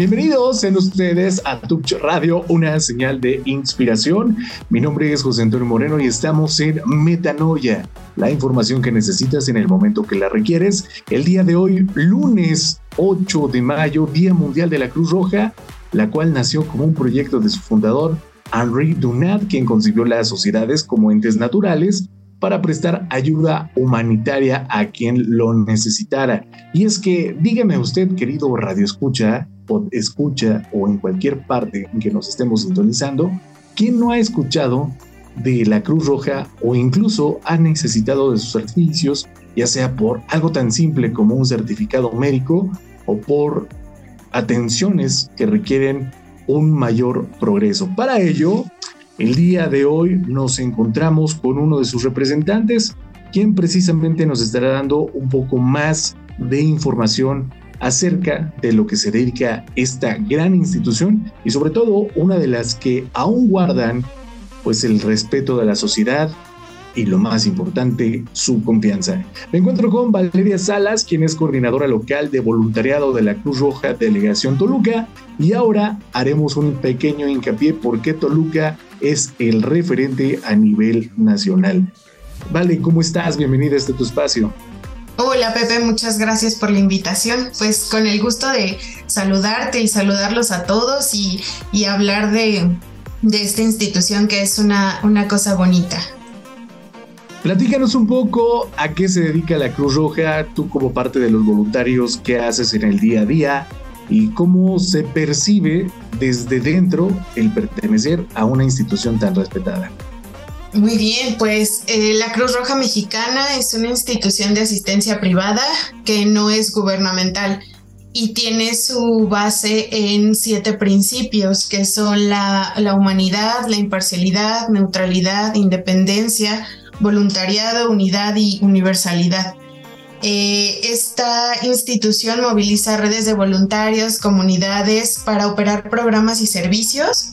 Bienvenidos en ustedes a Tuch Radio, una señal de inspiración. Mi nombre es José Antonio Moreno y estamos en Metanoia, la información que necesitas en el momento que la requieres. El día de hoy, lunes 8 de mayo, Día Mundial de la Cruz Roja, la cual nació como un proyecto de su fundador, Henri Dunant, quien concibió las sociedades como entes naturales para prestar ayuda humanitaria a quien lo necesitara. Y es que, dígame usted, querido Radio Escucha, escucha o en cualquier parte en que nos estemos sintonizando, ¿quién no ha escuchado de la Cruz Roja o incluso ha necesitado de sus servicios, ya sea por algo tan simple como un certificado médico o por atenciones que requieren un mayor progreso? Para ello, el día de hoy nos encontramos con uno de sus representantes, quien precisamente nos estará dando un poco más de información acerca de lo que se dedica esta gran institución y sobre todo una de las que aún guardan pues el respeto de la sociedad y lo más importante, su confianza. Me encuentro con Valeria Salas, quien es coordinadora local de voluntariado de la Cruz Roja Delegación Toluca y ahora haremos un pequeño hincapié porque Toluca es el referente a nivel nacional. Vale, ¿cómo estás? Bienvenida a este tu espacio. Hola Pepe, muchas gracias por la invitación. Pues con el gusto de saludarte y saludarlos a todos y, hablar de, esta institución que es una, una cosa bonita. Platícanos un poco a qué se dedica la Cruz Roja, tú como parte de los voluntarios, qué haces en el día a día y cómo se percibe desde dentro el pertenecer a una institución tan respetada. Muy bien, pues eh, la Cruz Roja Mexicana es una institución de asistencia privada que no es gubernamental y tiene su base en siete principios que son la, humanidad, la imparcialidad, neutralidad, independencia, voluntariado, unidad y universalidad. Eh, esta institución moviliza redes de voluntarios, comunidades para operar programas y servicios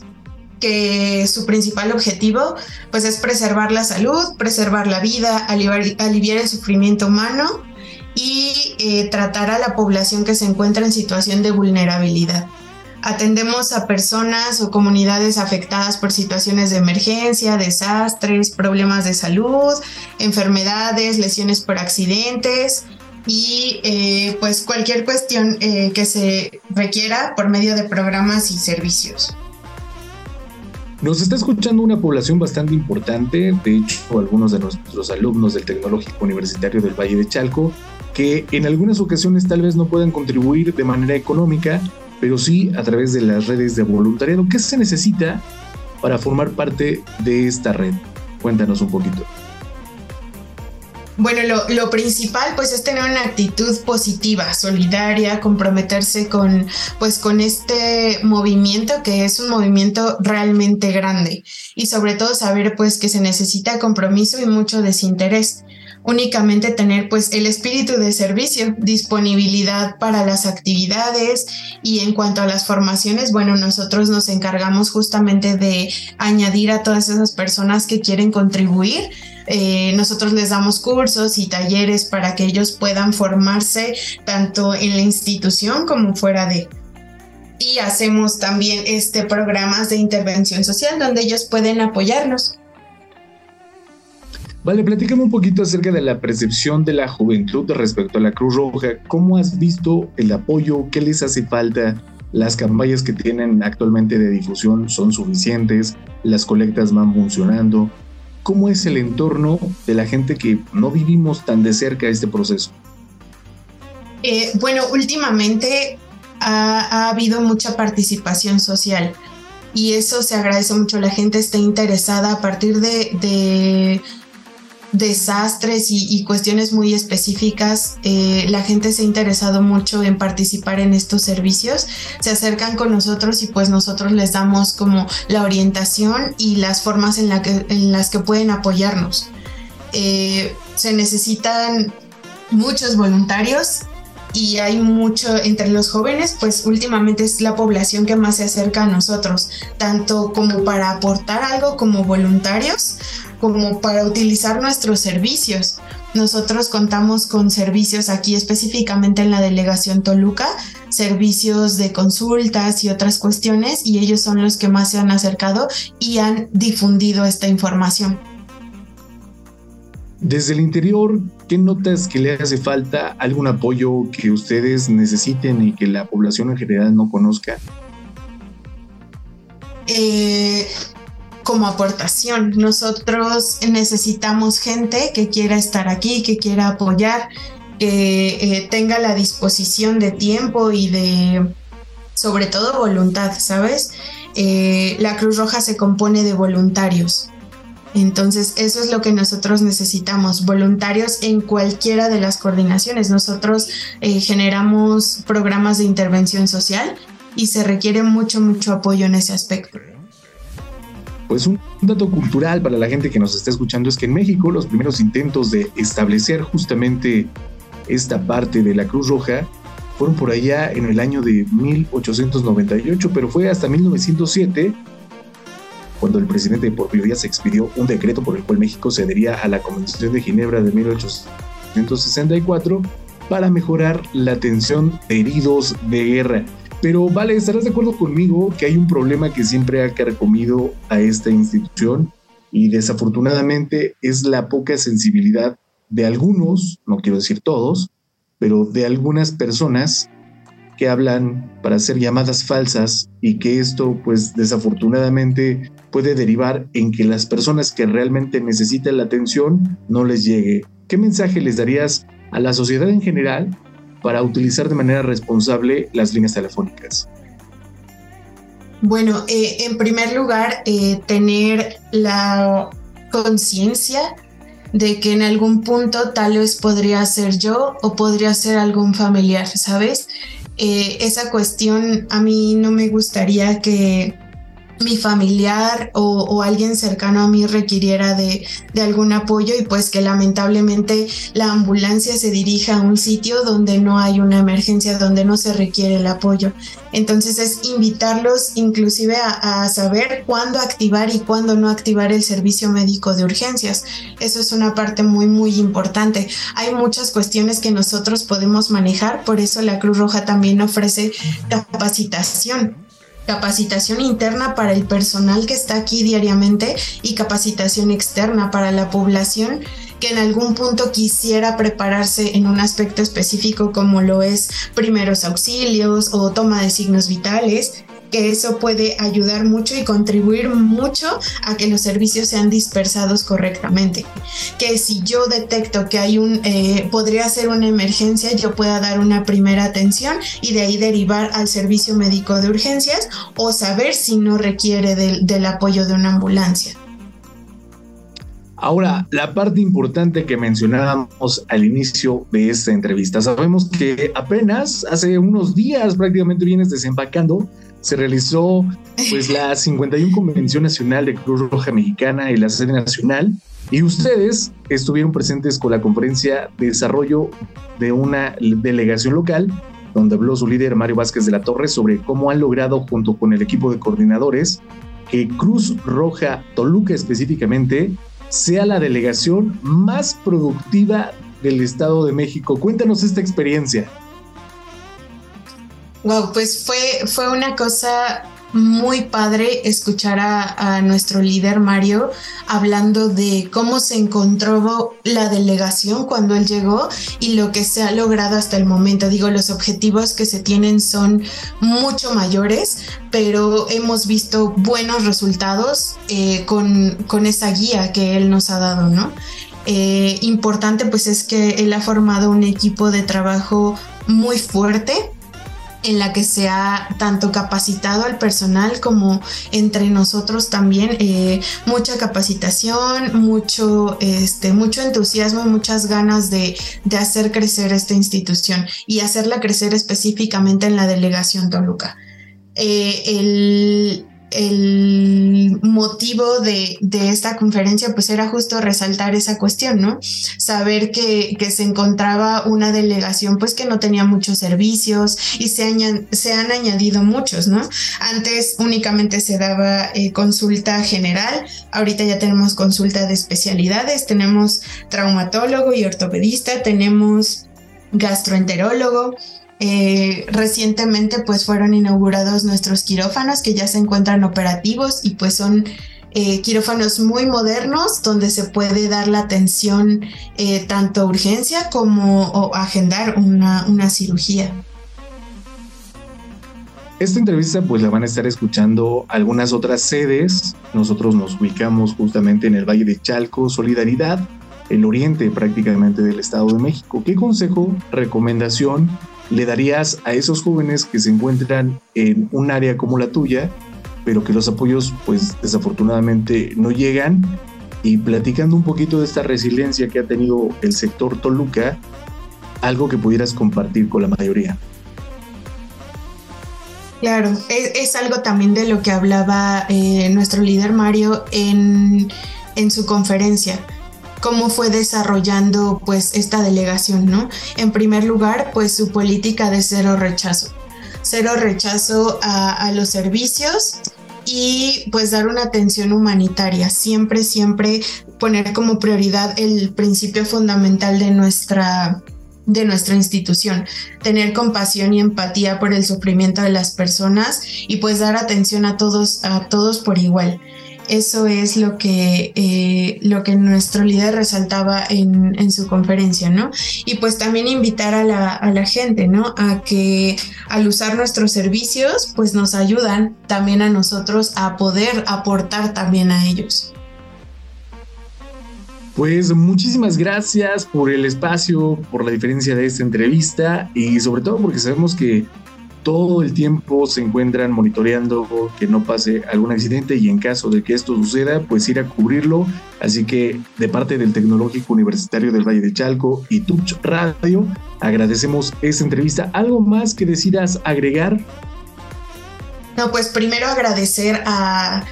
que su principal objetivo pues es preservar la salud, preservar la vida, aliviar, el sufrimiento humano y eh, tratar a la población que se encuentra en situación de vulnerabilidad. Atendemos a personas o comunidades afectadas por situaciones de emergencia, desastres, problemas de salud, enfermedades, lesiones por accidentes y eh, pues cualquier cuestión eh, que se requiera por medio de programas y servicios. Nos está escuchando una población bastante importante, de hecho algunos de nuestros alumnos del Tecnológico Universitario del Valle de Chalco, que en algunas ocasiones tal vez no puedan contribuir de manera económica, pero sí a través de las redes de voluntariado. ¿Qué se necesita para formar parte de esta red? Cuéntanos un poquito. Bueno, lo, principal pues es tener una actitud positiva, solidaria, comprometerse con pues con este movimiento que es un movimiento realmente grande y sobre todo saber pues que se necesita compromiso y mucho desinterés únicamente tener pues el espíritu de servicio, disponibilidad para las actividades y en cuanto a las formaciones, bueno, nosotros nos encargamos justamente de añadir a todas esas personas que quieren contribuir. Eh, nosotros les damos cursos y talleres para que ellos puedan formarse tanto en la institución como fuera de y hacemos también este programas de intervención social donde ellos pueden apoyarnos. Vale, platícame un poquito acerca de la percepción de la juventud respecto a la Cruz Roja. ¿Cómo has visto el apoyo? ¿Qué les hace falta? ¿Las campañas que tienen actualmente de difusión son suficientes? ¿Las colectas van funcionando? ¿Cómo es el entorno de la gente que no vivimos tan de cerca este proceso? Eh, bueno, últimamente ha, habido mucha participación social y eso se agradece mucho. La gente está interesada a partir de desastres y, cuestiones muy específicas, eh, la gente se ha interesado mucho en participar en estos servicios, se acercan con nosotros y pues nosotros les damos como la orientación y las formas en, en las que pueden apoyarnos. Eh, se necesitan muchos voluntarios y hay mucho entre los jóvenes, pues últimamente es la población que más se acerca a nosotros, tanto como para aportar algo como voluntarios, como para utilizar nuestros servicios, Nosotros contamos con servicios aquí específicamente en la delegación Toluca, servicios de consultas y otras cuestiones, y ellos son los que más se han acercado y han difundido esta información. Desde el interior, ¿qué notas que le hace falta algún apoyo que ustedes necesiten y que la población en general no conozca? Eh, como aportación. Nosotros necesitamos gente que quiera estar aquí, que quiera apoyar, que eh, tenga la disposición de tiempo y de, sobre todo, voluntad, ¿sabes? Eh, la Cruz Roja se compone de voluntarios. Entonces, eso es lo que nosotros necesitamos, voluntarios en cualquiera de las coordinaciones. Nosotros eh, generamos programas de intervención social y se requiere mucho, mucho apoyo en ese aspecto. Pues un dato cultural para la gente que nos está escuchando es que en México los primeros intentos de establecer justamente esta parte de la Cruz Roja fueron por allá en el año de 1898, pero fue hasta 1907 cuando el presidente Porfirio Díaz expidió un decreto por el cual México cedería a la Convención de Ginebra de 1864 para mejorar la atención de heridos de guerra. Pero vale, estarás de acuerdo conmigo que hay un problema que siempre ha carcomido a esta institución y desafortunadamente es la poca sensibilidad de algunos, no quiero decir todos, pero de algunas personas que hablan para hacer llamadas falsas y que esto pues desafortunadamente puede derivar en que las personas que realmente necesitan la atención no les llegue. ¿Qué mensaje les darías a la sociedad en general para utilizar de manera responsable las líneas telefónicas? Bueno, eh, en primer lugar, eh, tener la conciencia de que en algún punto tal vez podría ser yo o podría ser algún familiar, ¿sabes? Eh, esa cuestión a mí no me gustaría que mi familiar o, alguien cercano a mí requiriera de, algún apoyo y pues que lamentablemente la ambulancia se dirija a un sitio donde no hay una emergencia, donde no se requiere el apoyo. Entonces es invitarlos inclusive a saber cuándo activar y cuándo no activar el servicio médico de urgencias. Eso es una parte muy, muy importante. Hay muchas cuestiones que nosotros podemos manejar, por eso la Cruz Roja también ofrece capacitación capacitación interna para el personal que está aquí diariamente y capacitación externa para la población que en algún punto quisiera prepararse en un aspecto específico como lo es primeros auxilios o toma de signos vitales que eso puede ayudar mucho y contribuir mucho a que los servicios sean dispersados correctamente. Que si yo detecto que hay un, eh, podría ser una emergencia, yo pueda dar una primera atención y de ahí derivar al servicio médico de urgencias o saber si no requiere del, apoyo de una ambulancia. Ahora, la parte importante que mencionábamos al inicio de esta entrevista, sabemos que apenas hace unos días prácticamente vienes desempacando se realizó pues la 51 Convención Nacional de Cruz Roja Mexicana en la sede nacional y ustedes estuvieron presentes con la conferencia de desarrollo de una delegación local donde habló su líder Mario Vázquez de la Torre sobre cómo han logrado junto con el equipo de coordinadores que Cruz Roja Toluca específicamente sea la delegación más productiva del Estado de México. Cuéntanos esta experiencia. Wow, pues fue, fue una cosa muy padre escuchar a, nuestro líder Mario hablando de cómo se encontró la delegación cuando él llegó y lo que se ha logrado hasta el momento. Digo, los objetivos que se tienen son mucho mayores, pero hemos visto buenos resultados eh, con, con, esa guía que él nos ha dado, ¿no? Eh, importante pues es que él ha formado un equipo de trabajo muy fuerte en la que se ha tanto capacitado al personal como entre nosotros también eh, mucha capacitación, mucho, este, mucho entusiasmo, muchas ganas de, hacer crecer esta institución y hacerla crecer específicamente en la delegación Toluca. Eh, el motivo de, esta conferencia pues era justo resaltar esa cuestión, ¿no? Saber que, se encontraba una delegación pues que no tenía muchos servicios y se, se han añadido muchos, ¿no? Antes únicamente se daba eh, consulta general, ahorita ya tenemos consulta de especialidades, tenemos traumatólogo y ortopedista, tenemos gastroenterólogo, eh, recientemente pues fueron inaugurados nuestros quirófanos que ya se encuentran operativos y pues son eh, quirófanos muy modernos donde se puede dar la atención eh, tanto urgencia como agendar una, una cirugía. Esta entrevista pues la van a estar escuchando algunas otras sedes. Nosotros nos ubicamos justamente en el Valle de Chalco, Solidaridad, el oriente prácticamente del Estado de México. ¿Qué consejo, recomendación le darías a esos jóvenes que se encuentran en un área como la tuya, pero que los apoyos pues desafortunadamente no llegan? Y platicando un poquito de esta resiliencia que ha tenido el sector Toluca, algo que pudieras compartir con la mayoría. Claro, es, algo también de lo que hablaba eh, nuestro líder Mario en, en su conferencia cómo fue desarrollando pues esta delegación, ¿no? En primer lugar, pues su política de cero rechazo. Cero rechazo a, los servicios y pues dar una atención humanitaria. Siempre, siempre poner como prioridad el principio fundamental de nuestra de nuestra institución, tener compasión y empatía por el sufrimiento de las personas y pues dar atención a todos a todos por igual. Eso es lo que, eh, lo que nuestro líder resaltaba en, en, su conferencia, ¿no? Y pues también invitar a la, a la gente, ¿no? A que al usar nuestros servicios, pues nos ayudan también a nosotros a poder aportar también a ellos. Pues muchísimas gracias por el espacio, por la diferencia de esta entrevista y sobre todo porque sabemos que todo el tiempo se encuentran monitoreando que no pase algún accidente y en caso de que esto suceda, pues ir a cubrirlo. Así que de parte del Tecnológico Universitario del Valle de Chalco y Touch Radio, agradecemos esta entrevista. ¿Algo más que decidas agregar? No, pues primero agradecer a,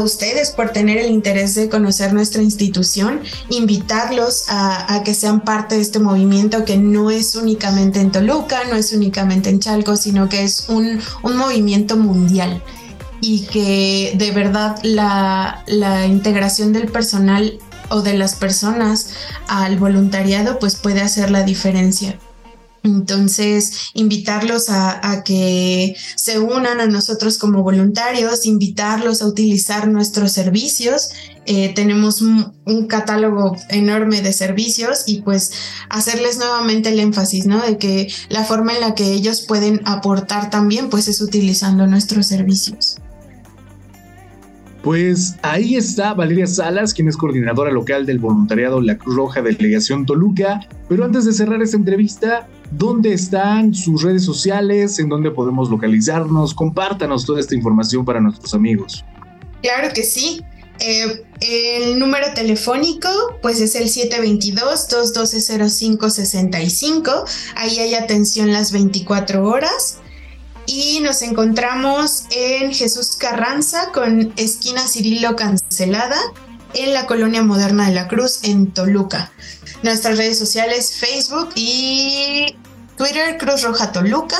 ustedes por tener el interés de conocer nuestra institución, invitarlos a, que sean parte de este movimiento que no es únicamente en Toluca, no es únicamente en Chalco, sino que es un, movimiento mundial y que de verdad la, la integración del personal o de las personas al voluntariado pues puede hacer la diferencia. Entonces, invitarlos a, que se unan a nosotros como voluntarios, invitarlos a utilizar nuestros servicios. Eh, tenemos un, catálogo enorme de servicios y pues hacerles nuevamente el énfasis, ¿no? De que la forma en la que ellos pueden aportar también pues es utilizando nuestros servicios. Pues ahí está Valeria Salas, quien es coordinadora local del voluntariado La Cruz Roja Delegación Toluca. Pero antes de cerrar esta entrevista, ¿dónde están sus redes sociales? ¿En dónde podemos localizarnos? Compártanos toda esta información para nuestros amigos. Claro que sí. Eh, el número telefónico pues es el 722-212-0565. Ahí hay atención las 24 horas y nos encontramos en Jesús Carranza con esquina Cirilo Cancelada en la colonia moderna de la Cruz en Toluca. Nuestras redes sociales Facebook y Twitter Cruz Roja Toluca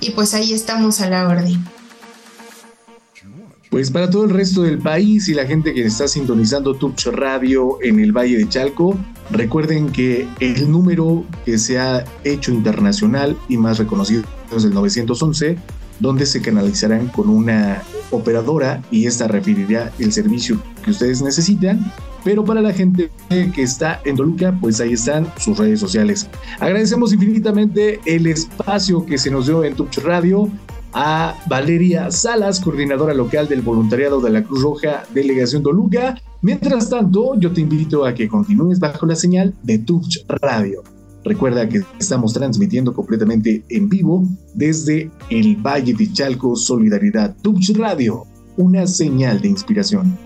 y pues ahí estamos a la orden. Pues para todo el resto del país y la gente que está sintonizando Touch Radio en el Valle de Chalco, recuerden que el número que se ha hecho internacional y más reconocido es el 911, donde se canalizarán con una operadora y esta referirá el servicio que ustedes necesitan. Pero para la gente que está en Toluca, pues ahí están sus redes sociales. Agradecemos infinitamente el espacio que se nos dio en Touch Radio a Valeria Salas, coordinadora local del voluntariado de la Cruz Roja Delegación Toluca. Mientras tanto, yo te invito a que continúes bajo la señal de Touch Radio. Recuerda que estamos transmitiendo completamente en vivo desde el Valle de Chalco Solidaridad Touch Radio, una señal de inspiración.